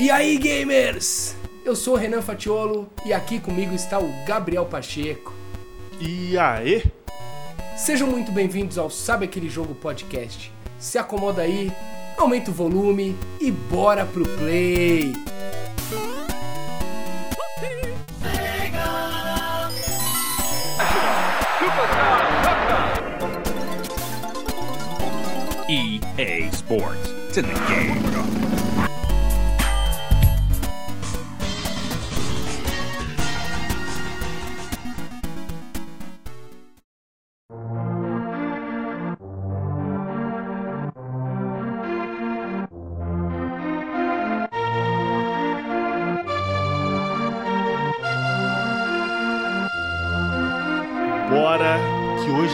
E aí, gamers? Eu sou o Renan Fatiolo e aqui comigo está o Gabriel Pacheco. E aí? Sejam muito bem-vindos ao Sabe Aquele Jogo Podcast. Se acomoda aí, aumenta o volume e bora pro play! EA Sports. It's in the game.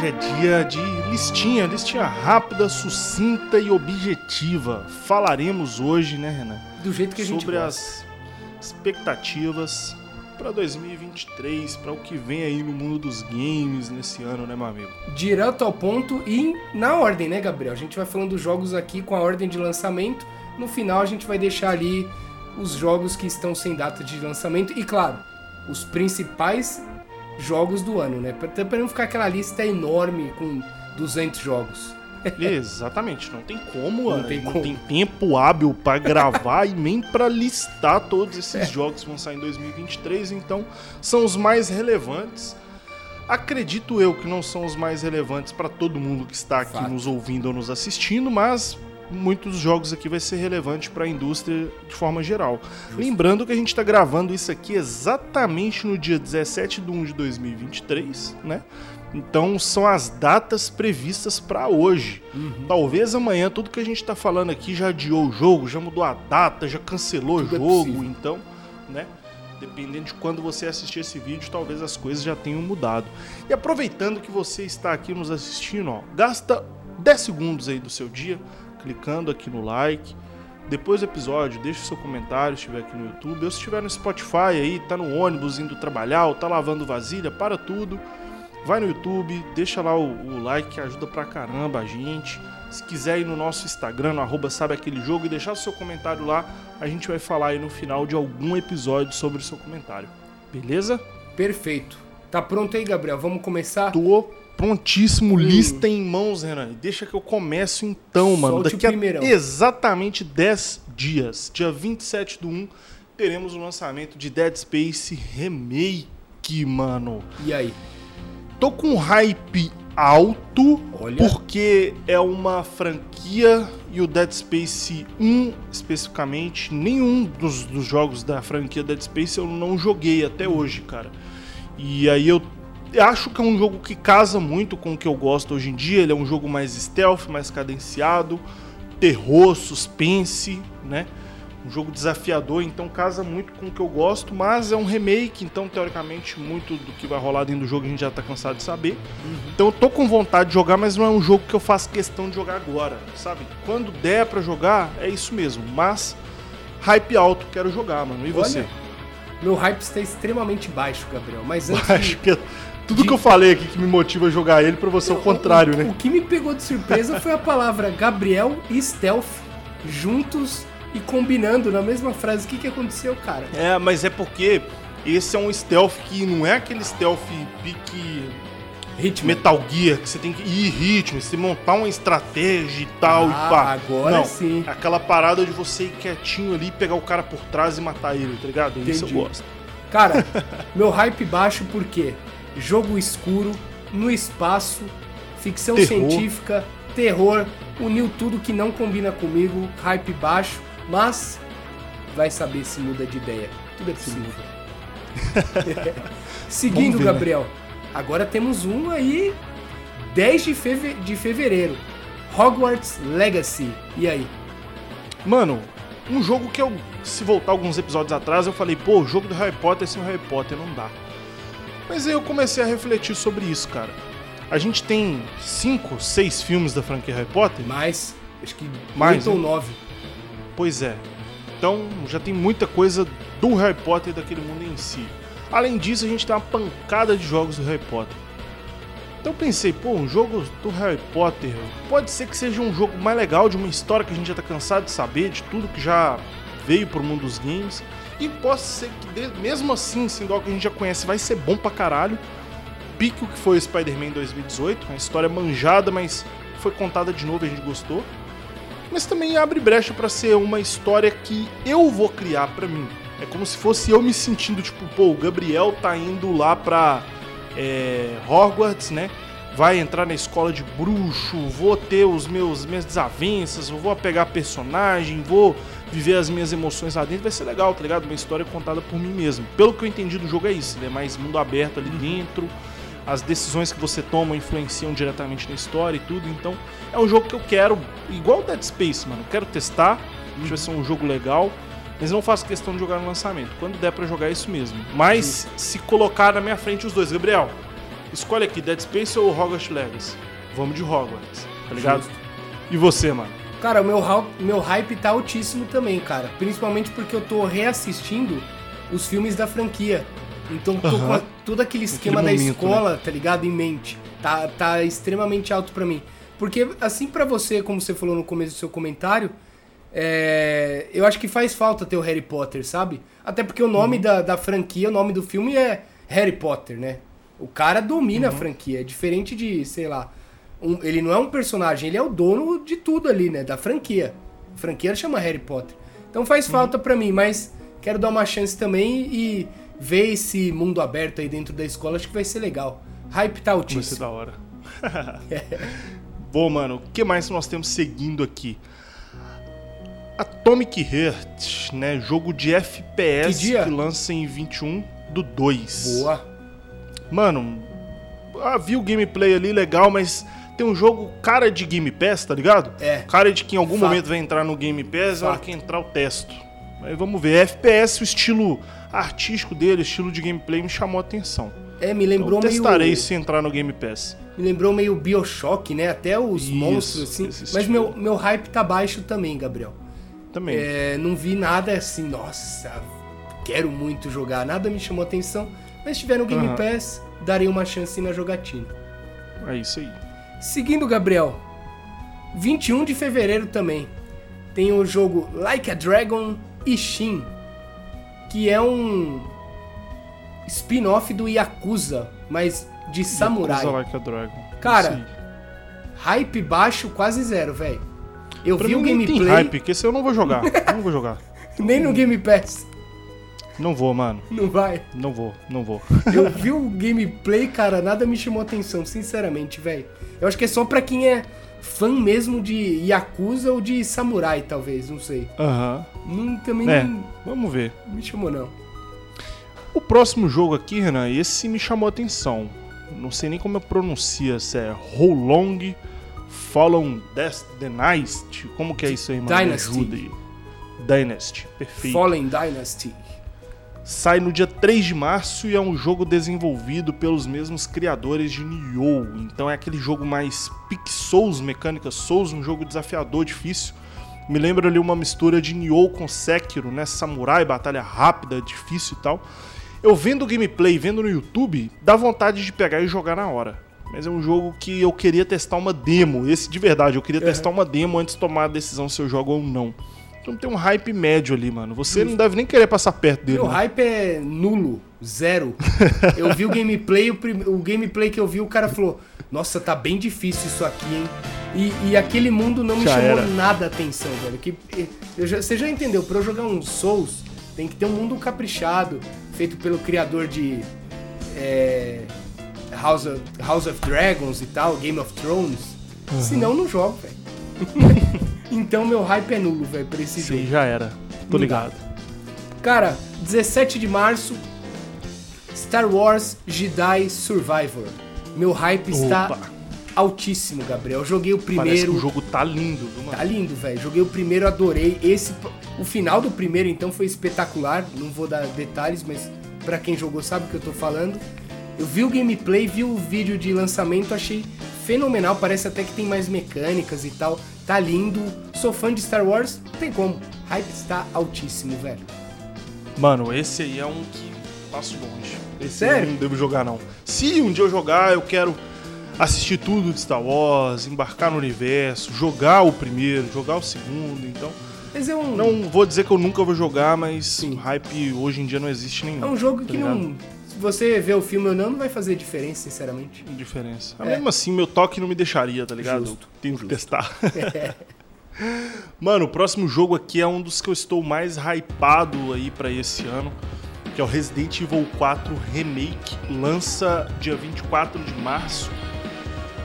Hoje é dia de listinha, listinha rápida, sucinta e objetiva. Falaremos hoje, né, Renan? Do jeito que a gente sobre gosta. as expectativas para 2023, para o que vem aí no mundo dos games nesse ano, né, meu amigo? Direto ao ponto e na ordem, né, Gabriel? A gente vai falando dos jogos aqui com a ordem de lançamento. No final a gente vai deixar ali os jogos que estão sem data de lançamento e, claro, os principais jogos do ano, né? Até para não ficar aquela lista enorme com 200 jogos. Exatamente, não tem como, Não Ana, tem não como. tem tempo hábil para gravar e nem para listar todos esses jogos que vão sair em 2023, então são os mais relevantes. Acredito eu que não são os mais relevantes para todo mundo que está aqui Fato. nos ouvindo ou nos assistindo, mas muitos jogos aqui vai ser relevante para a indústria de forma geral. Lembrando que a gente está gravando isso aqui exatamente no dia 17 de 1 de 2023, né? Então são as datas previstas para hoje. Uhum. Talvez amanhã tudo que a gente tá falando aqui já adiou o jogo, já mudou a data, já cancelou Tudo é o jogo, possível. então, né? Dependendo de quando você assistir esse vídeo, talvez as coisas já tenham mudado. E aproveitando que você está aqui nos assistindo, ó, gasta 10 segundos aí do seu dia clicando aqui no like. Depois do episódio, deixa o seu comentário se estiver aqui no YouTube, ou se estiver no Spotify aí, tá no ônibus indo trabalhar, ou tá lavando vasilha, para tudo. Vai no YouTube, deixa lá o, o like que ajuda pra caramba a gente. Se quiser ir no nosso Instagram, no arroba sabe aquele jogo, e deixar seu comentário lá, a gente vai falar aí no final de algum episódio sobre o seu comentário. Beleza? Perfeito. Tá pronto aí, Gabriel? Vamos começar? Tô prontíssimo, lista em mãos, Renan. Deixa que eu começo então, mano. Solte Daqui a exatamente 10 dias, dia 27 do 1, teremos o lançamento de Dead Space Remake, mano. E aí? Tô com hype alto, Olha. porque é uma franquia e o Dead Space 1 especificamente, nenhum dos, dos jogos da franquia Dead Space eu não joguei até hoje, cara. E aí eu acho que é um jogo que casa muito com o que eu gosto hoje em dia. Ele é um jogo mais stealth, mais cadenciado, terror, suspense, né? Um jogo desafiador, então casa muito com o que eu gosto, mas é um remake, então teoricamente muito do que vai rolar dentro do jogo a gente já tá cansado de saber. Então eu tô com vontade de jogar, mas não é um jogo que eu faço questão de jogar agora, sabe? Quando der pra jogar, é isso mesmo, mas hype alto, quero jogar, mano. E você? Olha, Meu hype está extremamente baixo, Gabriel. Mas antes acho de... que é tudo que eu falei aqui que me motiva a jogar ele pra você é o contrário, o, né? O que me pegou de surpresa foi a palavra Gabriel e Stealth juntos e combinando na mesma frase. O que, que aconteceu, cara? É, mas é porque esse é um stealth que não é aquele stealth pique Ritmo. Metal Gear, que você tem que ir ritmo, você montar uma estratégia e tal Ah, e pá. agora não, sim. Aquela parada de você ir quietinho ali, pegar o cara por trás e matar ele, tá ligado? Isso eu Entendi. gosto. Cara, meu hype baixo porque jogo escuro, no espaço, ficção Terror. científica, terror, uniu tudo que não combina comigo, hype baixo, mas vai saber se muda de ideia. Tudo é possível. Seguindo, ver, né? Gabriel, agora temos um aí, 10 de, feve- de fevereiro, Hogwarts Legacy. E aí? Mano, um jogo que eu, se voltar alguns episódios atrás, eu falei, pô, o jogo do Harry Potter sem o Harry Potter não dá. Mas aí eu comecei a refletir sobre isso, cara. A gente tem cinco, seis filmes da franquia Harry Potter? Mais, acho que Mais, 8 ou né? 9. Pois é. Então já tem muita coisa do Harry Potter e daquele mundo em si. Além disso, a gente tem uma pancada de jogos do Harry Potter. Então eu pensei, pô, um jogo do Harry Potter pode ser que seja um jogo mais legal, de uma história que a gente já tá cansado de saber, de tudo que já veio pro mundo dos games. E pode ser que, mesmo assim, sendo algo que a gente já conhece, vai ser bom pra caralho. Pique o que foi o Spider-Man 2018, uma história manjada, mas foi contada de novo e a gente gostou. Mas também abre brecha pra ser uma história que eu vou criar pra mim. É como se fosse eu me sentindo, tipo, pô, o Gabriel tá indo lá pra é, Hogwarts, né? Vai entrar na escola de bruxo, vou ter os meus minhas desavenças, vou pegar personagem, vou viver as minhas emoções lá dentro, vai ser legal, tá ligado? Uma história contada por mim mesmo. Pelo que eu entendi do jogo é isso, ele é mais mundo aberto ali dentro, as decisões que você toma influenciam diretamente na história e tudo, então é um jogo que eu quero, igual Dead Space, mano, eu quero testar, acho que vai ser um jogo legal, mas não faço questão de jogar no lançamento. Quando der pra jogar é isso mesmo. Mas se colocar na minha frente os dois, Gabriel, escolhe aqui Dead Space ou Hogwarts Legacy. Vamos de Hogwarts, tá ligado? Justo. E você, mano? Cara, o meu, meu hype tá altíssimo também, cara. Principalmente porque eu tô reassistindo os filmes da franquia. Então tô com Aham. a- todo aquele esquema Naquele da momento, né? escola, tá ligado? Em mente. Tá, tá extremamente alto pra mim. Porque, assim pra você, como você falou no começo do seu comentário, é, eu acho que faz falta ter o Harry Potter, sabe? Até porque o Uhum. nome da, da franquia, o nome do filme é Harry Potter, né? O cara domina Uhum. a franquia. É diferente de, sei lá. Um- ele não é um personagem, ele é o dono de tudo ali, né? Da franquia. A franquia chama Harry Potter. Então Uhum. faz falta pra mim, mas quero dar uma chance também e ver esse mundo aberto aí dentro da escola. Acho que vai ser legal. Hype tá Vai ser altíssimo. da hora. Bom, mano, o que mais nós temos seguindo aqui? Atomic Heart, né? Jogo de FPS Que que lança em 21 do 2. Boa. Mano, ah, vi o gameplay ali legal, mas tem um jogo cara de Game Pass, tá ligado? É. Cara de que em algum Fato. momento vai entrar no Game Pass, na hora Fato. que entrar o testo. Aí vamos ver. FPS, o estilo artístico dele, estilo de gameplay me chamou a atenção. É, me Eu lembrou testarei meio. se entrar no Game Pass. Me lembrou meio Bioshock, né? Até os Isso, monstros, assim. Mas meu, meu hype tá baixo também, Gabriel. Também. É, não vi nada assim, nossa, quero muito jogar. Nada me chamou atenção. Mas se tiver no Game Aham. Pass, darei uma chance na jogatina. É isso aí. Seguindo, Gabriel, 21 de fevereiro também tem o jogo Like a Dragon Ishin, que é um spin-off do Yakuza, mas de samurai. Yakuza Like a Dragon. Cara, aí. Hype baixo, quase zero, velho. Eu Pra vi o nem tem gameplay, hype, porque esse eu não vou jogar. não vou jogar. nem no Game Pass, Não vou, mano. não vai. Não vou, não vou. Eu vi o gameplay, cara, nada me chamou atenção, sinceramente, velho. Eu acho que é só pra quem é fã mesmo de Yakuza ou de Samurai, talvez, não sei. Aham. Não, também É, não vamos ver. me chamou, não. O próximo jogo aqui, Renan, esse me chamou a atenção. Não sei nem como eu pronuncia, se é How Long Fallen Death Dynasty. Como que é isso aí, mano? Dynasty. ajuda aí. Dynasty, perfeito. Fallen Dynasty. Sai no dia 3 de março e é um jogo desenvolvido pelos mesmos criadores de Nioh. Então é aquele jogo mais pick Souls, mecânica Souls, um jogo desafiador, difícil. Me lembra ali uma mistura de Nioh com Sekiro, né? Samurai, batalha rápida, difícil e tal. Eu vendo o gameplay, vendo no YouTube, dá vontade de pegar e jogar na hora. Mas é um jogo que eu queria testar uma demo. Esse de verdade, eu queria testar uma demo antes de tomar a decisão se eu jogo ou não. Então tem um hype médio ali, mano. Você não deve nem querer passar perto dele. Meu né? hype é nulo, zero. Eu vi o gameplay, o, prim- o gameplay que eu vi, o cara falou: Nossa, tá bem difícil isso aqui, hein? E, e aquele mundo não me Já chamou era. nada a atenção, velho. Que, já- você já entendeu, pra eu jogar um Souls, tem que ter um mundo caprichado, feito pelo criador de é, House, of, House of Dragons e tal, Game of Thrones. Senão eu não jogo, velho. então meu hype é nulo, velho, pra esse jogo. Sim, já era. Tô ligado. Cara, 17 de março, Star Wars Jedi Survivor. Meu hype está Opa. altíssimo, Gabriel. Joguei o Parece que primeiro. o jogo tá lindo, viu, mano? Tá lindo, velho. Joguei o primeiro, adorei. Esse, o final do primeiro, então, foi espetacular. Não vou dar detalhes, mas pra quem jogou sabe o que eu tô falando. Eu vi o gameplay, vi o vídeo de lançamento, achei fenomenal. Parece até que tem mais mecânicas e tal. Tá lindo. Sou fã de Star Wars, não tem como. Hype está altíssimo, velho. Mano, esse aí é um que passo longe. Esse Sério? eu não devo jogar, não. Se um dia eu jogar, eu quero assistir tudo de Star Wars, embarcar no universo, jogar o primeiro, jogar o segundo, então. Mas é um, Não vou dizer que eu nunca vou jogar, mas Sim. hype hoje em dia não existe nenhum. é um jogo tá que ligado? não. Se você ver o filme ou não, não vai fazer diferença, sinceramente. diferença. É. Mesmo assim, meu toque não me deixaria, tá ligado? Justo, Tenho que justo. testar. Mano, o próximo jogo aqui é um dos que eu estou mais hypado aí pra esse ano, que é o Resident Evil 4 Remake, lança dia 24 de março.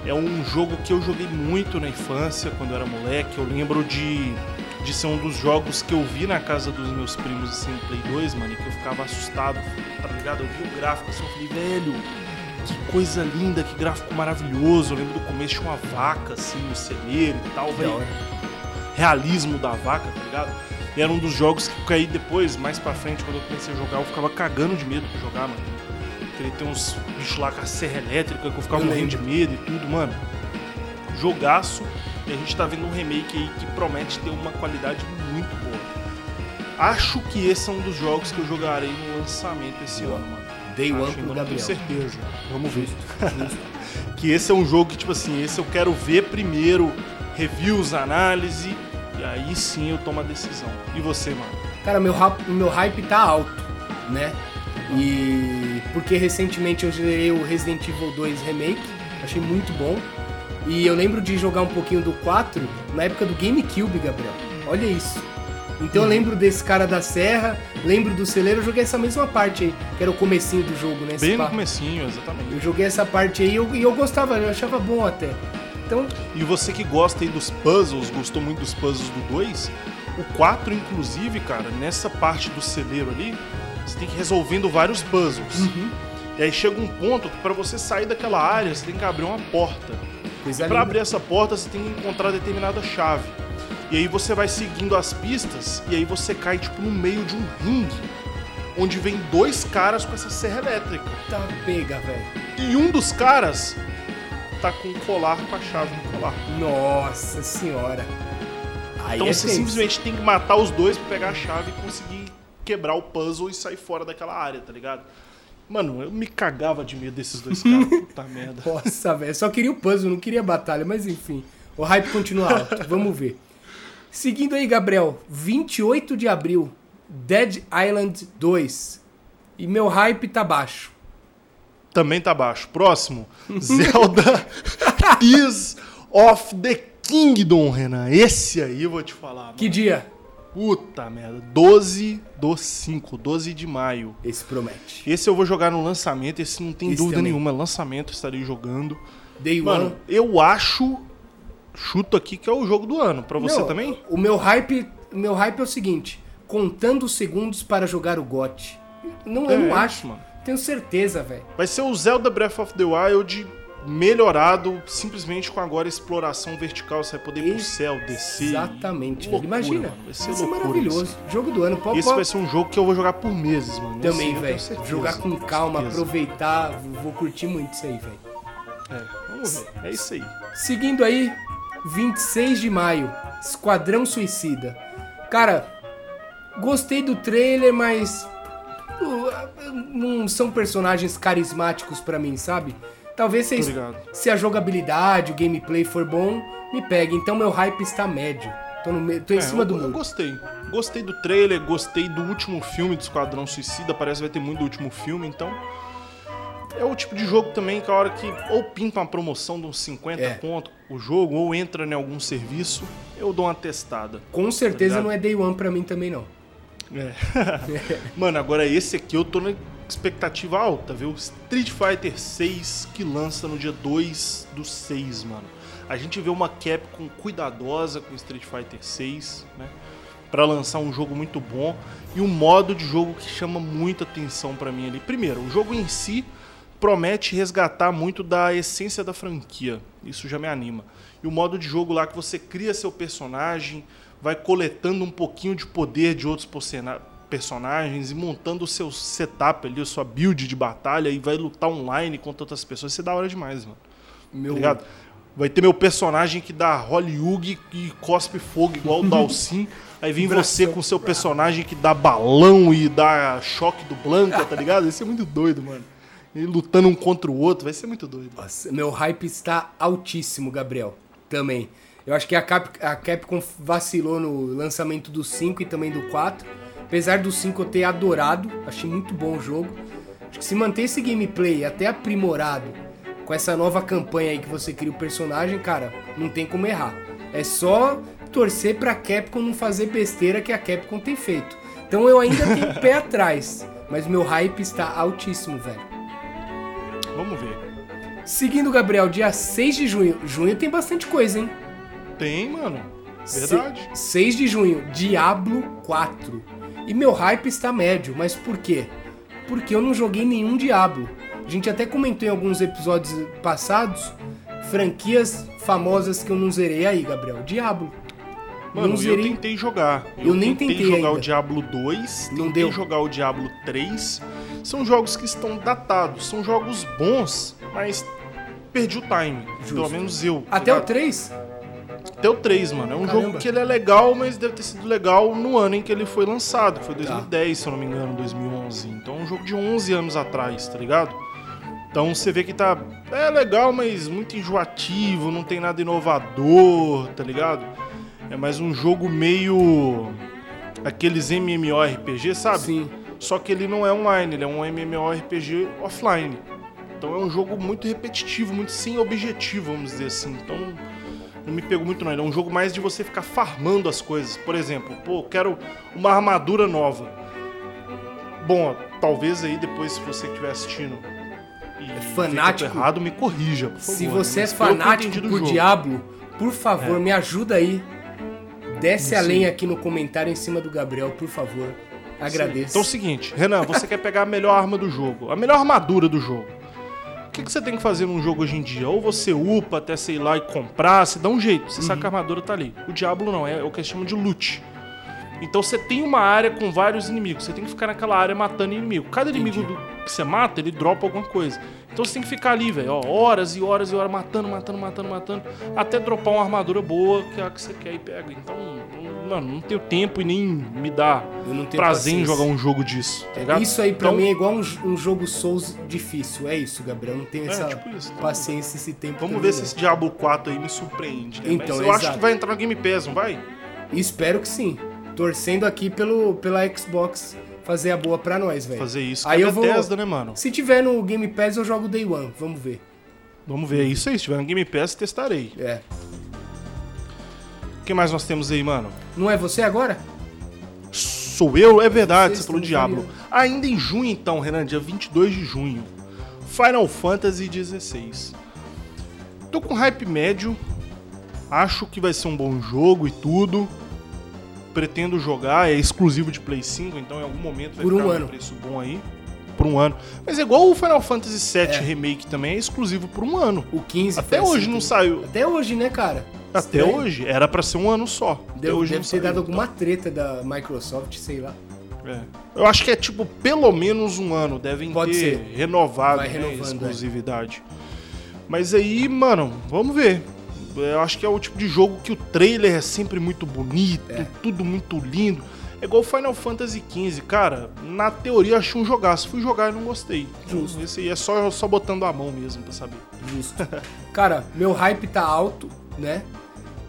É um jogo que eu joguei muito na infância, quando eu era moleque. Eu lembro de, de ser um dos jogos que eu vi na casa dos meus primos assim, no Play 2, mano, e que eu ficava assustado, tá ligado? Eu vi o gráfico assim, eu falei, velho, que coisa linda, que gráfico maravilhoso. Eu lembro do começo tinha uma vaca assim no celeiro e tal, velho realismo da vaca, tá ligado? E era um dos jogos que caí depois, mais pra frente, quando eu comecei a jogar, eu ficava cagando de medo pra jogar, mano. Porque ele tem uns bichos lá com a serra elétrica que eu ficava Eu morrendo de medo e tudo, mano. Jogaço. E a gente tá vendo um remake aí que promete ter uma qualidade muito boa. Acho que esse é um dos jogos que eu jogarei no lançamento esse ano, mano. Day One pro Gabriel. tenho certeza. Vamos ver. que esse é um jogo que, tipo assim, esse eu quero ver primeiro, reviews, análise, e aí sim eu tomo a decisão. E você, mano? Cara, meu, meu hype tá alto, né? E porque recentemente eu zerei o Resident Evil 2 Remake, achei muito bom. E eu lembro de jogar um pouquinho do 4 na época do GameCube, Gabriel. Olha isso. Então eu Uhum. lembro desse cara da serra, lembro do celeiro, eu joguei essa mesma parte aí, que era o comecinho do jogo, né? Bem no comecinho, exatamente. Eu joguei essa parte aí e eu, e eu gostava, eu achava bom até. Então, E você que gosta aí dos puzzles, gostou muito dos puzzles do 2, o 4, inclusive, cara, nessa parte do celeiro ali, você tem que ir resolvendo vários puzzles. Uhum. E aí chega um ponto que pra você sair daquela área, você tem que abrir uma porta. Coisa Pra linda. abrir essa porta, você tem que encontrar determinada chave. E aí você vai seguindo as pistas e aí você cai tipo no meio de um ringue, onde vem dois caras com essa serra elétrica. Tá pega, velho. E um dos caras tá com um colar com a chave no colar. Nossa senhora. Aí então é você tenso. simplesmente tem que matar os dois pra pegar a chave e conseguir quebrar o puzzle e sair fora daquela área, tá ligado? Mano, eu me cagava de medo desses dois caras. Puta merda. Nossa, velho. Só queria o puzzle, não queria batalha, mas enfim. O hype continua alto. Vamos ver. Seguindo aí, Gabriel. 28 de abril. Dead Island 2. E meu hype tá baixo. Também tá baixo. Próximo. Zelda Tears of the Kingdom, Renan. Esse aí eu vou te falar. Mano. Que dia? Puta merda. 12 do 5. 12 de maio. Esse promete. Esse eu vou jogar no lançamento. Esse não tem Esse dúvida também. nenhuma. Lançamento estarei jogando. Day Mano, One. eu acho. Chuto aqui que é o jogo do ano. Pra você Não, também? O meu hype, o meu hype é o seguinte: contando os segundos para jogar o GOT. Não, eu É não isso, acho, mano. Tenho certeza, velho. Vai ser o Zelda Breath of the Wild melhorado, simplesmente com agora exploração vertical. Você vai poder ir pro céu, descer. Exatamente. Loucura, Imagina. mano. Vai ser Vai ser loucura maravilhoso. Jogo do ano. Pode, Esse vai ser um jogo que eu vou jogar por meses, mano. Também, velho. Jogar com calma, aproveitar. Vou curtir muito isso aí, velho. É, vamos ver. É isso aí. Seguindo aí, 26 de maio, Esquadrão Suicida. Cara, gostei do trailer, mas não são personagens carismáticos pra mim, sabe? Talvez se, se a jogabilidade, o gameplay for bom, me pegue. Então meu hype está médio. Tô, no, me- tô em É, cima eu, do eu muro. gostei. Gostei do trailer, gostei do último filme do Esquadrão Suicida. Parece que vai ter muito do último filme, então. É o tipo de jogo também que a hora que ou pinta uma promoção de uns 50 É. pontos o jogo, ou entra em algum serviço, eu dou uma testada. Com certeza ligado? não é Day One pra mim também, não. É. Mano, agora esse aqui eu tô na expectativa alta, viu? Street Fighter 6 que lança no dia 2 do 6, mano. A gente vê uma Capcom cuidadosa com Street Fighter 6, né? Pra lançar um jogo muito bom e um modo de jogo que chama muita atenção pra mim ali. Primeiro, o jogo em si promete resgatar muito da essência da franquia. Isso já me anima. E o modo de jogo lá que você cria seu personagem, vai coletando um pouquinho de poder de outros personagens e montando o seu setup ali, a sua build de batalha e vai lutar online contra outras pessoas. Isso é da hora demais, mano. Meu, Tá? Vai ter meu personagem que dá Hollywood e cospe fogo igual o Dalsin. Aí vem você com seu personagem que dá balão e dá choque do Blanca, tá ligado? Vai ser muito doido, mano. E lutando um contra o outro, vai ser muito doido. Nossa, meu hype está altíssimo, Gabriel. Também. Eu acho que a, Cap, a Capcom vacilou no lançamento do 5 e também do 4. Apesar do 5 eu ter adorado, achei muito bom o jogo. Acho que se manter esse gameplay até aprimorado, com essa nova campanha aí que você cria o personagem, cara, não tem como errar. É só torcer pra Capcom não fazer besteira que a Capcom tem feito. Então eu ainda tenho pé atrás, mas meu hype está altíssimo, velho. Vamos ver. Seguindo, Gabriel, dia 6 de junho. Junho tem bastante coisa, hein? Tem, mano. Verdade. Se- 6 de junho, Diablo 4. E meu hype está médio, mas por quê? Porque eu não joguei nenhum Diablo. A gente até comentou em alguns episódios passados franquias famosas que eu não zerei aí, Gabriel. Diablo. Mano, não eu zerei. tentei jogar. Eu nem tentei jogar ainda. o Diablo 2, Não tentei deu. jogar o Diablo 3. São jogos que estão datados, são jogos bons, mas perdi o time. Pelo menos eu. Até o ligado? 3? Até o 3, mano. É um Caramba. jogo que ele é legal, mas deve ter sido legal no ano em que ele foi lançado. Tá. que Foi 2010, se eu não me engano, 2011. Então é um jogo de 11 anos atrás, tá ligado? Então você vê que tá. É legal, mas muito enjoativo, não tem nada inovador, tá ligado? É mais um jogo meio. Aqueles MMORPG, sabe? Sim. Só que ele não é online, ele é um MMORPG offline. Então é um jogo muito repetitivo, muito sem objetivo, vamos dizer assim. Então não me pego muito não. Ele é um jogo mais de você ficar farmando as coisas. Por exemplo, pô, eu quero uma armadura nova. Bom, talvez aí depois, se você estiver assistindo e tô fanático. errado, me corrija, por Se favor, você né? é fanático por É. Diablo, por favor, me ajuda aí. Desce a Sim. lenha aqui no comentário em cima do Gabriel, por favor. Agradeço. Então é o seguinte, Renan, você quer pegar a melhor arma do jogo, a melhor armadura do jogo. O que, que você tem que fazer num jogo hoje em dia? Ou você upa até, sei lá, e comprar, você dá um jeito, você Uhum. sabe que a armadura tá ali. O Diablo não, é o que eles chamam de loot. Então você tem uma área com vários inimigos, você tem que ficar naquela área matando inimigo. Cada inimigo do- que você mata, ele dropa alguma coisa. Então você tem que ficar ali, velho, horas e horas e horas matando, matando, matando, matando, até dropar uma armadura boa, que é a que você quer e pega. Então, mano, não tenho tempo e nem me dá prazer em paciência. jogar um jogo disso, tá ligado? Isso aí pra Então, mim é igual um, um jogo Souls difícil. É isso, Gabriel. Não tenho É, essa tipo isso. paciência, esse tempo. Vamos ver se esse Diablo 4 aí me surpreende. Né? Então, Mas eu acho exato. que vai entrar no Game Pass, não vai? Espero que sim. Torcendo aqui pelo, pela Xbox fazer a boa pra nós, velho. Fazer isso. Aí é eu vou- Bethesda, né, mano? Se tiver no Game Pass, eu jogo Day One. Vamos ver. Vamos ver. É isso aí. Se tiver no Game Pass, testarei. É. O que mais nós temos aí, mano? Não é você agora? Sou eu? É verdade, Vocês você falou Diablo. Ainda em junho, então, Renan, dia 22 de junho. Final Fantasy XVI. Tô com hype médio. Acho que vai ser um bom jogo e tudo. Pretendo jogar, é exclusivo de Play 5, então em algum momento vai Por um ficar ano. um preço bom aí. Por um ano. Mas é igual o Final Fantasy VII É. Remake também, é exclusivo por um ano. O 15 Até foi assim hoje não saiu. Até hoje, né, cara? Até Estranho. hoje. Era pra ser um ano só. Até Deve, hoje deve ter dado saiu, alguma treta da Microsoft, sei lá. É. Eu acho que é tipo pelo menos um ano. Devem Pode ter ser. renovado né, renovando, é. exclusividade. Mas aí, mano, vamos ver. Eu acho que é o tipo de jogo que o trailer é sempre muito bonito, É. tudo muito lindo. É igual Final Fantasy XV, cara. Na teoria eu achei um jogaço. Fui jogar e não gostei. Justo. Esse aí é só, só botando a mão mesmo pra saber. Justo. Cara, meu hype tá alto, né?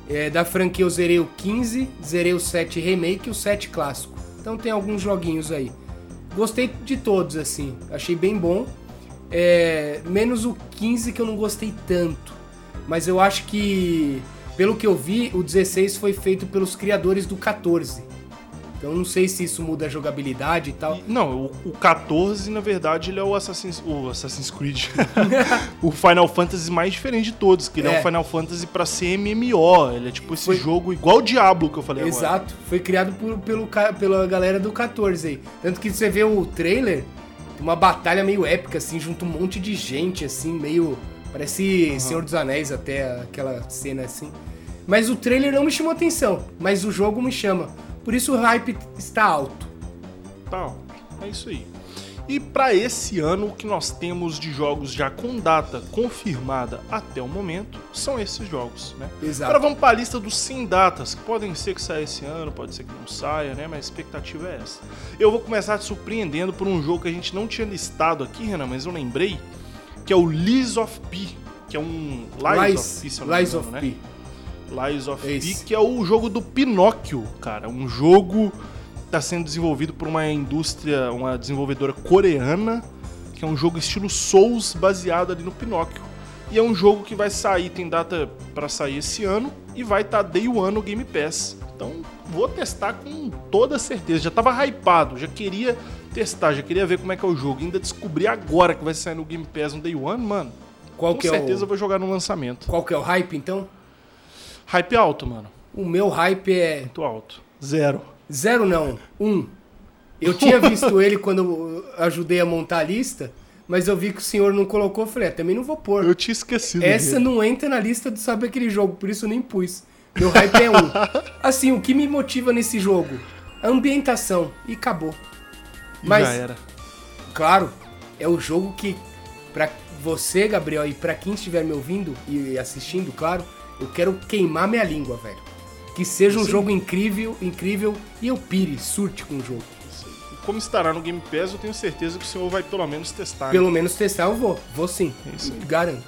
É, da franquia eu zerei o 15, zerei o 7 Remake e o 7 Clássico. Então tem alguns joguinhos aí. Gostei de todos, assim. Achei bem bom. É, menos o 15 que eu não gostei tanto. Mas eu acho que, pelo que eu vi, o 16 foi feito pelos criadores do 14. Então não sei se isso muda a jogabilidade e tal. Não, o, o 14, na verdade, ele é o Assassin's, o Assassin's Creed. o Final Fantasy mais diferente de todos, que ele é, É. um Final Fantasy pra ser MMO. Ele é tipo esse Foi- jogo igual o Diablo que eu falei agora. Exato, foi criado por- pelo, pela galera do 14 aí. Tanto que você vê o trailer, uma batalha meio épica, assim, junto um monte de gente, assim, meio. Parece Senhor dos Anéis até aquela cena assim. Mas o trailer não me chamou atenção, mas o jogo me chama. Por isso o hype está alto. Tá, é isso aí. E pra esse ano, o que nós temos de jogos já com data confirmada até o momento são esses jogos, né? Exato. Agora vamos para a lista dos sem datas, que podem ser que saia esse ano, pode ser que não saia, né? Mas a expectativa é essa. Eu vou começar te surpreendendo por um jogo que a gente não tinha listado aqui, Renan, mas eu lembrei, que é o Lies of P, que é um Lies, of P, se eu não me Lies engano, of né? P. Lies of Esse. P, que é o jogo do Pinóquio, cara. Um jogo que está sendo desenvolvido por uma indústria, uma desenvolvedora coreana, que é um jogo estilo Souls baseado ali no Pinóquio. E é um jogo que vai sair, tem data pra sair esse ano e vai estar day one no Game Pass. Então vou testar com toda certeza. Já tava hypado, já queria testar, já queria ver como é que é o jogo. Ainda descobri agora que vai sair no Game Pass no day one, mano. Qual com que é certeza eu o vou jogar no lançamento. qual que é o hype então? Hype alto, mano. O meu hype é Muito alto. Zero. zero não, um. Eu tinha visto ele quando eu ajudei a montar a lista, mas eu vi que o senhor não colocou, eu falei, ah, também não vou pôr. Eu tinha esquecido. Essa dele. não entra na lista do saber aquele jogo, por isso eu nem pus. Meu hype é um. Assim, o que me motiva nesse jogo? A ambientação. E acabou. Mas- Já era. Claro, é o jogo que, pra você, Gabriel, e pra quem estiver me ouvindo e assistindo, claro, eu quero queimar minha língua, velho. Que seja um Sim. jogo incrível, incrível, e eu pire, surte com o jogo. Como estará no Game Pass, eu tenho certeza que o senhor vai pelo menos testar. né? Pelo menos testar eu vou, vou sim, É isso aí. garanto.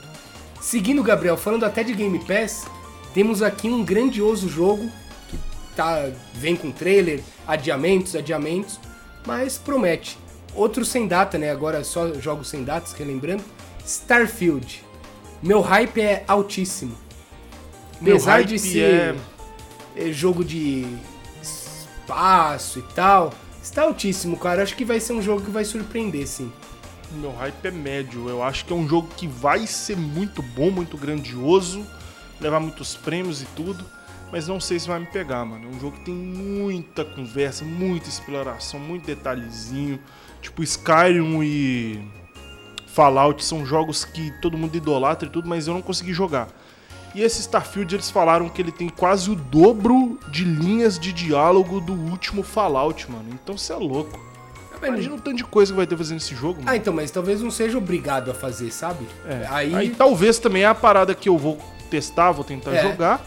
Seguindo, Gabriel, falando até de Game Pass, temos aqui um grandioso jogo que tá, vem com trailer, adiamentos, adiamentos, mas promete. Outro sem data, né? Agora só jogos sem datas, relembrando. Starfield. Meu hype é altíssimo. Meu Apesar hype de ser é- é, jogo de espaço e tal, está altíssimo, cara. Acho que vai ser um jogo que vai surpreender, sim. Meu hype é médio. Eu acho que é um jogo que vai ser muito bom, muito grandioso, levar muitos prêmios e tudo. Mas não sei se vai me pegar, mano. É um jogo que tem muita conversa, muita exploração, muito detalhezinho. Tipo, Skyrim e Fallout são jogos que todo mundo idolatra e tudo, mas eu não consegui jogar. E esse Starfield, eles falaram que ele tem quase o dobro de linhas de diálogo do último Fallout, mano. Então você é louco. Imagina o tanto de coisa que vai ter fazendo esse jogo, mano. Ah, então, mas talvez não seja obrigado a fazer, sabe? É. Aí, Aí... talvez também é a parada que eu vou testar, vou tentar É. jogar,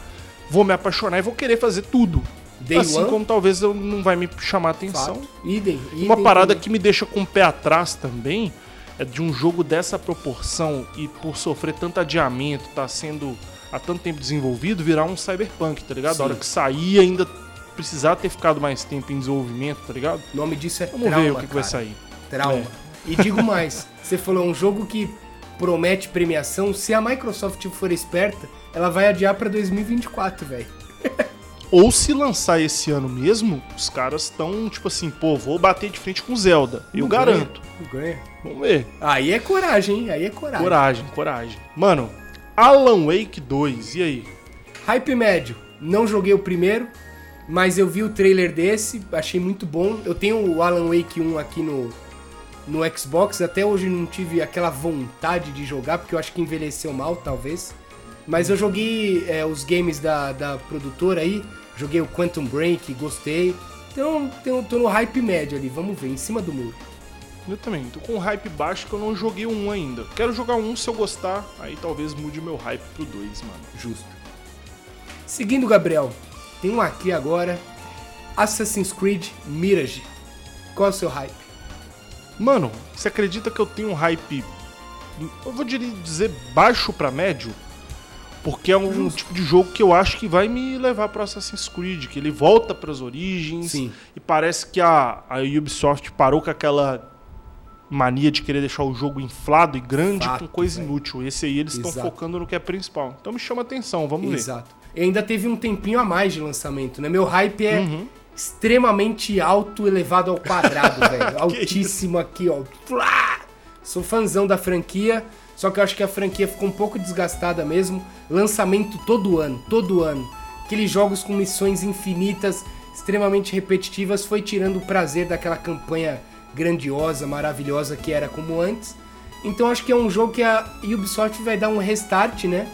vou me apaixonar e vou querer fazer tudo. Day assim one, como talvez eu não vai me chamar a atenção. Idem, idem, Uma parada idem. que me deixa com o pé atrás também é de um jogo dessa proporção e por sofrer tanto adiamento, tá sendo há tanto tempo desenvolvido, virar um cyberpunk, tá ligado? Sim. A hora que sair ainda precisar ter ficado mais tempo em desenvolvimento, tá ligado? O nome disso é Vamos trauma, ver o que, vai sair. Trauma. É. E digo mais, você falou um jogo que promete premiação, se a Microsoft for esperta, ela vai adiar pra 2024, velho. Ou se lançar esse ano mesmo, os caras estão tipo assim, pô, vou bater de frente com Zelda. Eu Não garanto. ganha, não ganha. Vamos ver. Aí é coragem, hein? Aí é coragem. Coragem, coragem. Mano, Alan Wake 2, e aí? Hype médio. Não joguei o primeiro, mas eu vi o trailer desse, achei muito bom. Eu tenho o Alan Wake 1 aqui no, no Xbox, até hoje não tive aquela vontade de jogar, porque eu acho que envelheceu mal, talvez. Mas eu joguei é, os games da, da produtora aí, joguei o Quantum Break, gostei. Então tô, tô no hype médio ali, vamos ver, em cima do muro. Eu também, tô com um hype baixo que eu não joguei um ainda. Quero jogar um se eu gostar, aí talvez mude o meu hype pro 2, mano. Justo. Seguindo, Gabriel, tem um aqui agora, Assassin's Creed Mirage. Qual é o seu hype? Mano, você acredita que eu tenho um hype, eu vou dizer baixo pra médio? Porque é um Justo. tipo de jogo que eu acho que vai me levar pro Assassin's Creed, que ele volta pras origens. Sim. E parece que a, a Ubisoft parou com aquela mania de querer deixar o jogo inflado e grande Fato, com coisa velho. inútil. Esse aí eles estão Exato. focando no que é principal. Então me chama atenção, vamos ver. Exato. E ainda teve um tempinho a mais de lançamento, né? Meu hype é Uhum. extremamente alto, elevado ao quadrado, velho. Altíssimo aqui, ó. Sou fãzão da franquia, só que eu acho que a franquia ficou um pouco desgastada mesmo. Lançamento todo ano, todo ano. Aqueles jogos com missões infinitas, extremamente repetitivas, foi tirando o prazer daquela campanha grandiosa, maravilhosa que era como antes. Então acho que é um jogo que a Ubisoft vai dar um restart, né?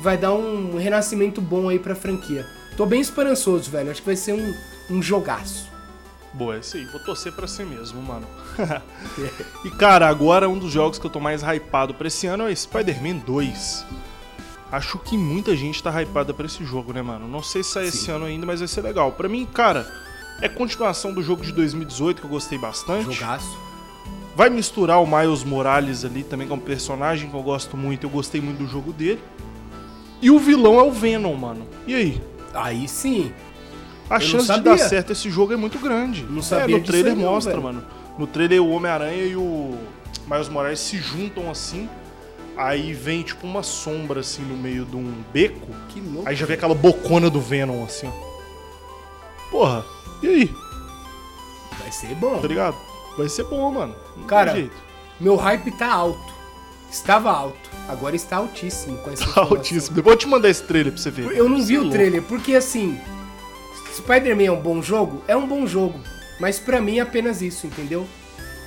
Vai dar um renascimento bom aí pra franquia. Tô bem esperançoso, velho. Acho que vai ser um, um jogaço. Boa, é isso aí. Vou torcer pra ser mesmo, mano. e cara, agora um dos jogos que eu tô mais hypado pra esse ano é Spider-Man 2. Acho que muita gente tá hypada pra esse jogo, né, mano? Não sei se sai esse Sim. ano ainda, mas vai ser legal. Pra mim, cara, é continuação do jogo de 2018 que eu gostei bastante. Jogaço. Vai misturar o Miles Morales ali também, que é um personagem que eu gosto muito. Eu gostei muito do jogo dele. E o vilão é o Venom, mano. E aí? Aí sim. A não chance de dar certo esse jogo é muito grande. Não é, sabia no disso trailer não, mostra, velho. mano. No trailer o Homem-Aranha e o Miles Morales se juntam assim. Aí vem tipo uma sombra assim no meio de um beco. Que louco. Aí já vê aquela bocona do Venom assim, ó. Porra, e aí? Vai ser bom. Tá ligado? Vai ser bom, mano. Não Cara. Meu hype tá alto. Estava alto. Agora está altíssimo com essa Tá altíssimo. Depois eu te mandar esse trailer pra você ver. Eu não vi é o louco. trailer, porque assim, Spider-Man é um bom jogo? É um bom jogo. Mas pra mim é apenas isso, entendeu?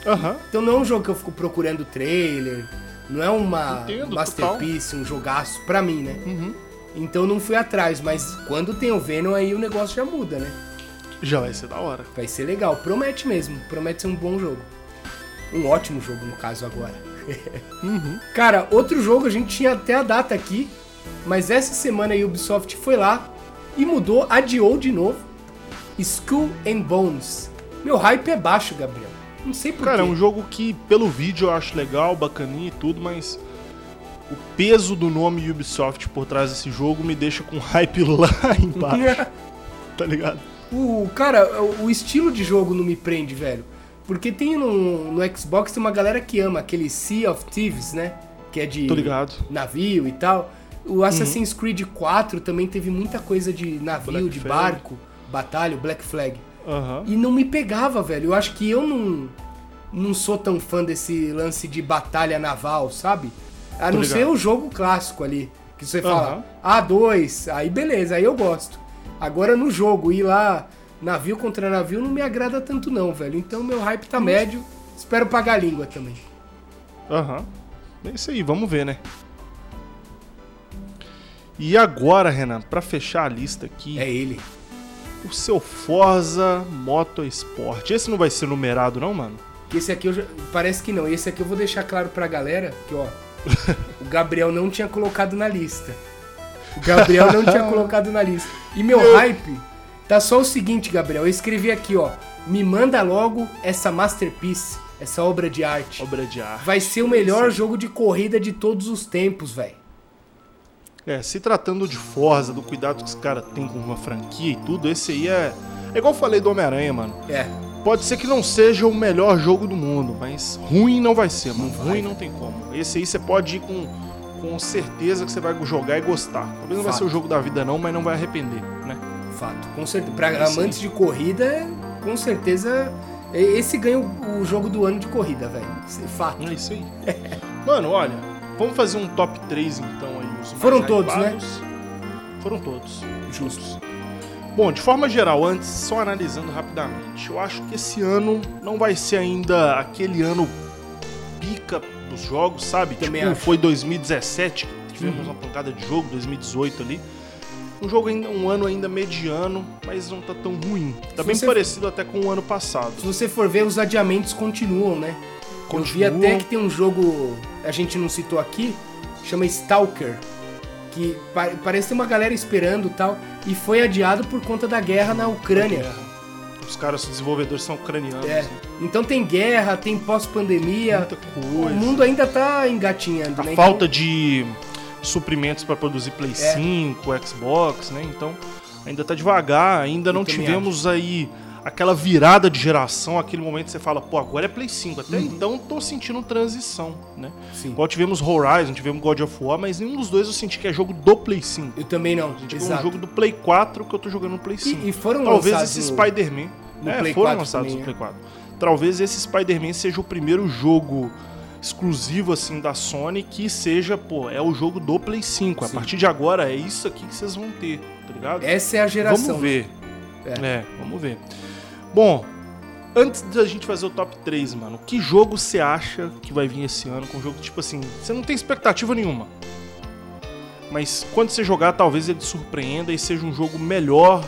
Aham. Então não é um jogo que eu fico procurando trailer, não é uma Entendo, masterpiece, um jogaço pra mim, né? Uhum. Então não fui atrás, mas quando tem o Venom aí o negócio já muda, né? Já vai ser da hora. Vai ser legal, promete mesmo, promete ser um bom jogo. Um ótimo jogo no caso agora. Uhum. Cara, outro jogo a gente tinha até a data aqui, mas essa semana a Ubisoft foi lá e mudou, adiou de novo. Skull and Bones. Meu hype é baixo, Gabriel. Não sei porquê. Cara, é um jogo que, pelo vídeo, eu acho legal, bacaninha e tudo, mas o peso do nome Ubisoft por trás desse jogo me deixa com hype lá embaixo, tá ligado? O cara, o estilo de jogo não me prende, velho. Porque tem no, no Xbox tem uma galera que ama aquele Sea of Thieves, né? Que é de navio e tal. O Assassin's Creed 4 também teve muita coisa de navio, Black de Flag. barco, batalha, Black Flag. Aham. E não me pegava, velho. Eu acho que eu não, não sou tão fã desse lance de batalha naval, sabe? A Tô não ligado. ser o jogo clássico ali. Que você fala, A2, aí beleza, aí eu gosto. Agora no jogo, ir lá, navio contra navio, não me agrada tanto não, velho. Então meu hype tá médio. Espero pagar a língua também. Aham. É isso aí, vamos ver, né? E agora, Renan, pra fechar a lista aqui, É ele. O seu Forza Motorsport. Esse não vai ser numerado, não, mano? Que Esse aqui eu já... parece que não. Esse aqui eu vou deixar claro pra galera que, ó, o Gabriel não tinha colocado na lista. O Gabriel não tinha colocado na lista. E meu hype tá só o seguinte, Gabriel. Eu escrevi aqui, ó. Me manda logo essa masterpiece, essa obra de arte. Obra de arte. Vai ser o melhor jogo de corrida de todos os tempos, velho. É, se tratando de Forza, do cuidado que os caras têm com uma franquia e tudo, esse aí é. É igual eu falei do Homem-Aranha, mano. É. Pode ser que não seja o melhor jogo do mundo, mas ruim não vai ser, mano. Vai, ruim não tem como. Esse aí você pode ir com, com certeza que você vai jogar e gostar. Talvez não vai Fato. ser o jogo da vida, não, mas não vai arrepender, né? Fato. Com certeza. Pra É amantes de corrida, com certeza. Esse ganha o jogo do ano de corrida, velho. É Fato. É isso aí. Mano, olha, vamos fazer um top 3 então aí. Os mais Foram todos, né? Foram todos. Justo. Bom, de forma geral, antes, só analisando rapidamente, eu acho que esse ano não vai ser ainda aquele ano pica dos jogos, sabe? Também tipo, acho. foi 2017 que tivemos uma pancada de jogo, 2018 ali. Um jogo ainda, um ano ainda mediano, mas não tá tão ruim. Tá Se bem você- parecido até com o ano passado. Se você for ver, os adiamentos continuam, né? Eu vi Continuam. até que tem um jogo, a gente não citou aqui, chama Stalker, que pa- parece ter uma galera esperando e tal, e foi adiado por conta da guerra na Ucrânia. Os caras, os desenvolvedores são ucranianos. É. né? Então tem guerra, tem pós-pandemia, Muita o coisa. mundo ainda tá engatinhando, A né? falta de suprimentos para produzir Play É. 5, Xbox, né? Então, ainda tá devagar, ainda não tivemos aí aquela virada de geração, aquele momento que você fala, pô, agora é Play 5. Até Uhum. então tô sentindo transição, né? Sim. Igual tivemos Horizon, tivemos God of War, mas nenhum dos dois eu senti que é jogo do Play 5. Eu também não, Eu é um jogo do Play 4 que eu tô jogando no Play 5. E, e foram Talvez esse Spider-Man. no É, Play foram 4 lançados também, no é. Play 4. Talvez esse Spider-Man seja o primeiro jogo exclusivo assim da Sony que seja, pô, é o jogo do Play 5. A Sim. partir de agora é isso aqui que vocês vão ter, tá ligado? Essa é a geração. Vamos ver. É. É. vamos ver. Bom, antes da gente fazer o top 3, mano, que jogo você acha que vai vir esse ano com um jogo tipo assim, você não tem expectativa nenhuma. Mas quando você jogar, talvez ele surpreenda e seja um jogo melhor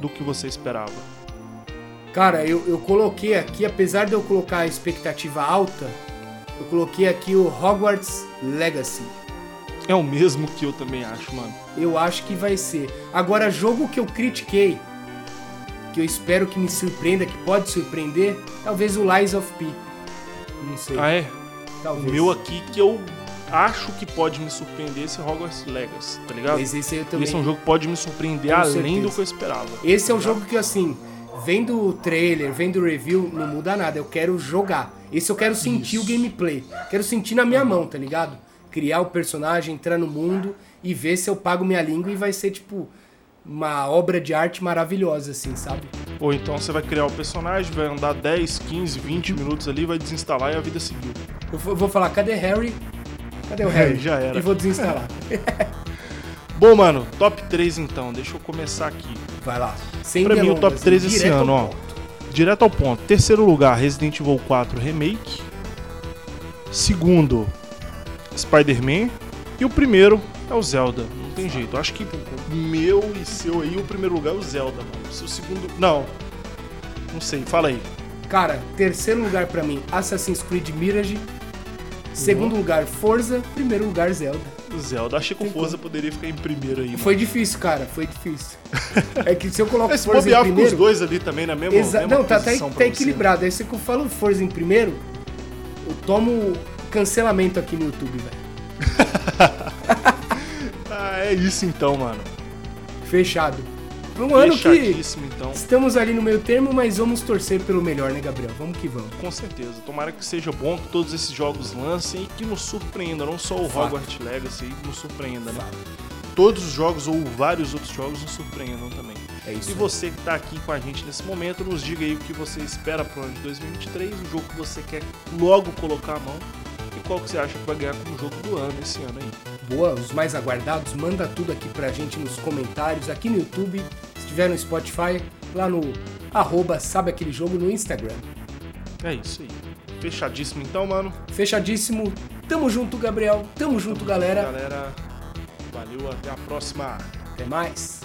do que você esperava. Cara, eu, eu coloquei aqui, apesar de eu colocar a expectativa alta, eu coloquei aqui o Hogwarts Legacy. É o mesmo que eu também acho, mano. Eu acho que vai ser. Agora, jogo que eu critiquei, que eu espero que me surpreenda, que pode surpreender, talvez o Lies of P. Não sei, Ah, é? O talvez. meu aqui que eu acho que pode me surpreender esse Hogwarts Legacy, tá ligado? Esse também. Esse é um jogo que pode me surpreender Com além certeza. do que eu esperava. Esse é um jogo que, assim, vendo o trailer, vendo o review, não muda nada. Eu quero jogar. Esse eu quero sentir o gameplay. Quero sentir na minha mão, tá ligado? Criar o personagem, entrar no mundo e ver se eu pago minha língua e vai ser, tipo, uma obra de arte maravilhosa, assim, sabe? Ou então você vai criar o personagem, vai andar 10, 15, 20 minutos ali, vai desinstalar e a vida seguiu. Eu vou- falar, cadê Harry? Cadê o Harry? já era. E vou desinstalar. Bom, mano, top 3 então, deixa eu começar aqui. Vai lá. Sem Pra mim, o top 3 esse direto ao ano, ó. Direto ao ponto. Terceiro lugar, Resident Evil 4 Remake. Segundo, Spider-Man. E o primeiro é o Zelda. Não tem jeito. Acho que meu e seu aí, o primeiro lugar é o Zelda, mano. Se o segundo. Não. Não sei, fala aí. Cara, terceiro lugar pra mim, Assassin's Creed Mirage. Segundo Uhum. lugar, Forza. Primeiro lugar, Zelda. O Zelda. Achei que o Forza poderia ficar em primeiro aí. mano. Foi difícil, cara, foi difícil. É que se eu coloco Mas se Forza em bobear com os primeiro... dois ali também na mesma, Exa- mesma Não, tá, tá, posição tá equilibrado. Aí se eu falo Forza em primeiro, eu tomo cancelamento aqui no YouTube, velho. É isso então, mano. Fechado. Um ano que então. estamos ali no meio termo, mas vamos torcer pelo melhor, né, Gabriel? Vamos que vamos. Com certeza. Tomara que seja bom, que todos esses jogos lancem e que nos surpreenda. Não só o Fato. Hogwarts Legacy nos surpreenda, né? Todos os jogos ou vários outros jogos nos surpreendam também. É isso. E você que tá aqui com a gente nesse momento, nos diga aí o que você espera pro ano de 2023, o jogo que você quer logo colocar a mão e qual que você acha que vai ganhar como jogo do ano esse ano aí. Boa, os mais aguardados, manda tudo aqui pra gente nos comentários, aqui no YouTube, se estiver no Spotify, lá no arroba sabe aquele jogo no Instagram. É isso aí. Fechadíssimo então, mano. Fechadíssimo, tamo junto, Gabriel, tamo junto, galera, Galera, valeu, até a próxima. até mais.